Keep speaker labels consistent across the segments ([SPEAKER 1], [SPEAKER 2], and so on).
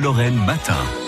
[SPEAKER 1] Lorraine matin.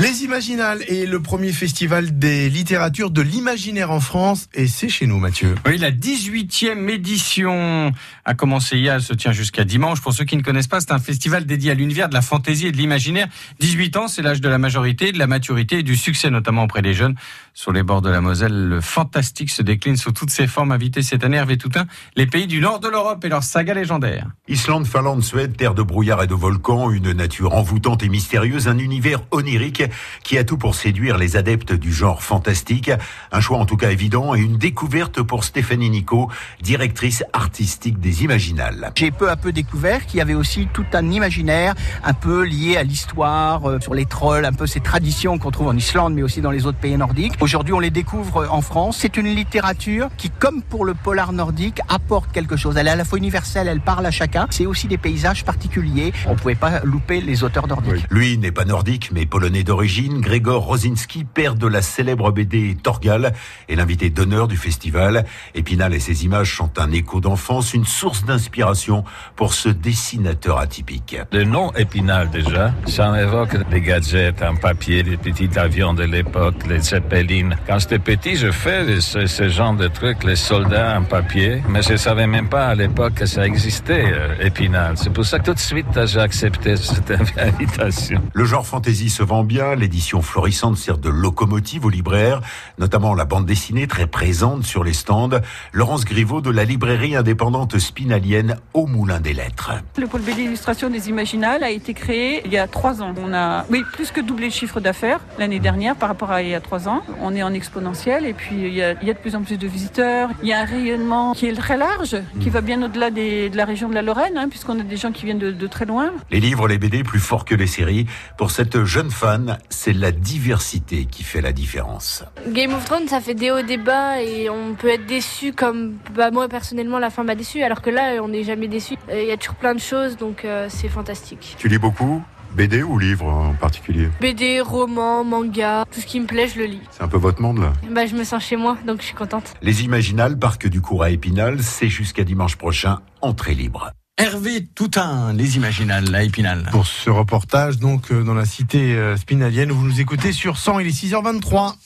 [SPEAKER 2] Les Imaginales est le premier festival des littératures de l'imaginaire en France et c'est chez nous Mathieu.
[SPEAKER 3] Oui, la 18e édition a commencé hier, elle se tient jusqu'à dimanche. Pour ceux qui ne connaissent pas, c'est un festival dédié à l'univers de la fantaisie et de l'imaginaire. 18 ans, c'est l'âge de la majorité, de la maturité et du succès, notamment auprès des jeunes. Sur les bords de la Moselle, le fantastique se décline sous toutes ses formes. Invité cette année, Hervé Toutin, les pays du nord de l'Europe et leur saga légendaire.
[SPEAKER 4] Islande, Finlande, Suède, terre de brouillard et de volcans, une nature envoûtante et mystérieuse, un univers onirique qui a tout pour séduire les adeptes du genre fantastique. Un choix en tout cas évident et une découverte pour Stéphanie Nico, directrice artistique des Imaginales.
[SPEAKER 5] J'ai peu à peu découvert qu'il y avait aussi tout un imaginaire un peu lié à l'histoire, euh, sur les trolls, un peu ces traditions qu'on trouve en Islande mais aussi dans les autres pays nordiques. Aujourd'hui, on les découvre en France. C'est une littérature qui, comme pour le polar nordique, apporte quelque chose. Elle est à la fois universelle, elle parle à chacun. C'est aussi des paysages particuliers. On ne pouvait pas louper les auteurs nordiques.
[SPEAKER 4] Lui n'est pas nordique, mais polonais d'origine. Grégor Rosinski, père de la célèbre BD Torgal, est l'invité d'honneur du festival. Épinal et ses images sont un écho d'enfance, une source d'inspiration pour ce dessinateur atypique.
[SPEAKER 6] Le nom Épinal, déjà, ça évoque des gadgets en papier, des petits avions de l'époque, les Zeppelin quand j'étais petit, je fais ce, genre de trucs, les soldats en papier, mais je savais même pas à l'époque que ça existait, euh, Épinal. C'est pour ça que tout de suite, j'ai accepté cette invitation.
[SPEAKER 4] Le genre fantasy se vend bien, l'édition florissante sert de locomotive aux libraires, notamment la bande dessinée très présente sur les stands. Laurence Griveaux de la librairie indépendante spinalienne au Moulin des Lettres.
[SPEAKER 7] Le pôle BD illustration des Imaginales a été créé il y a trois ans. On a, oui, plus que doublé le chiffre d'affaires l'année dernière par rapport à il y a trois ans on est en exponentiel et puis il y, a, de plus en plus de visiteurs. Il y a un rayonnement qui est très large, qui va bien au-delà de la région de la Lorraine, hein, puisqu'on a des gens qui viennent de, très loin.
[SPEAKER 4] Les livres, les BD, plus forts que les séries. Pour cette jeune fan, c'est la diversité qui fait la différence.
[SPEAKER 8] Game of Thrones, ça fait des hauts, des bas et on peut être déçu comme bah, moi personnellement la fin m'a déçu, alors que là on n'est jamais déçu. Il y a toujours plein de choses, donc euh, c'est fantastique.
[SPEAKER 9] Tu lis beaucoup BD ou livre en particulier?
[SPEAKER 8] BD, roman, manga, tout ce qui me plaît, je le lis.
[SPEAKER 9] C'est un peu votre monde là?
[SPEAKER 8] Bah je me sens chez moi, donc je suis contente.
[SPEAKER 4] Les Imaginales, Parc du Cours à Épinal, c'est jusqu'à dimanche prochain, entrée libre.
[SPEAKER 3] Hervé Toutain, les Imaginales à Épinal.
[SPEAKER 2] Pour ce reportage, donc, euh, dans la cité euh, spinalienne, où vous nous écoutez sur 100, il est 6h23.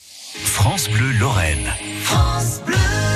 [SPEAKER 1] France Bleu Lorraine. France Bleu.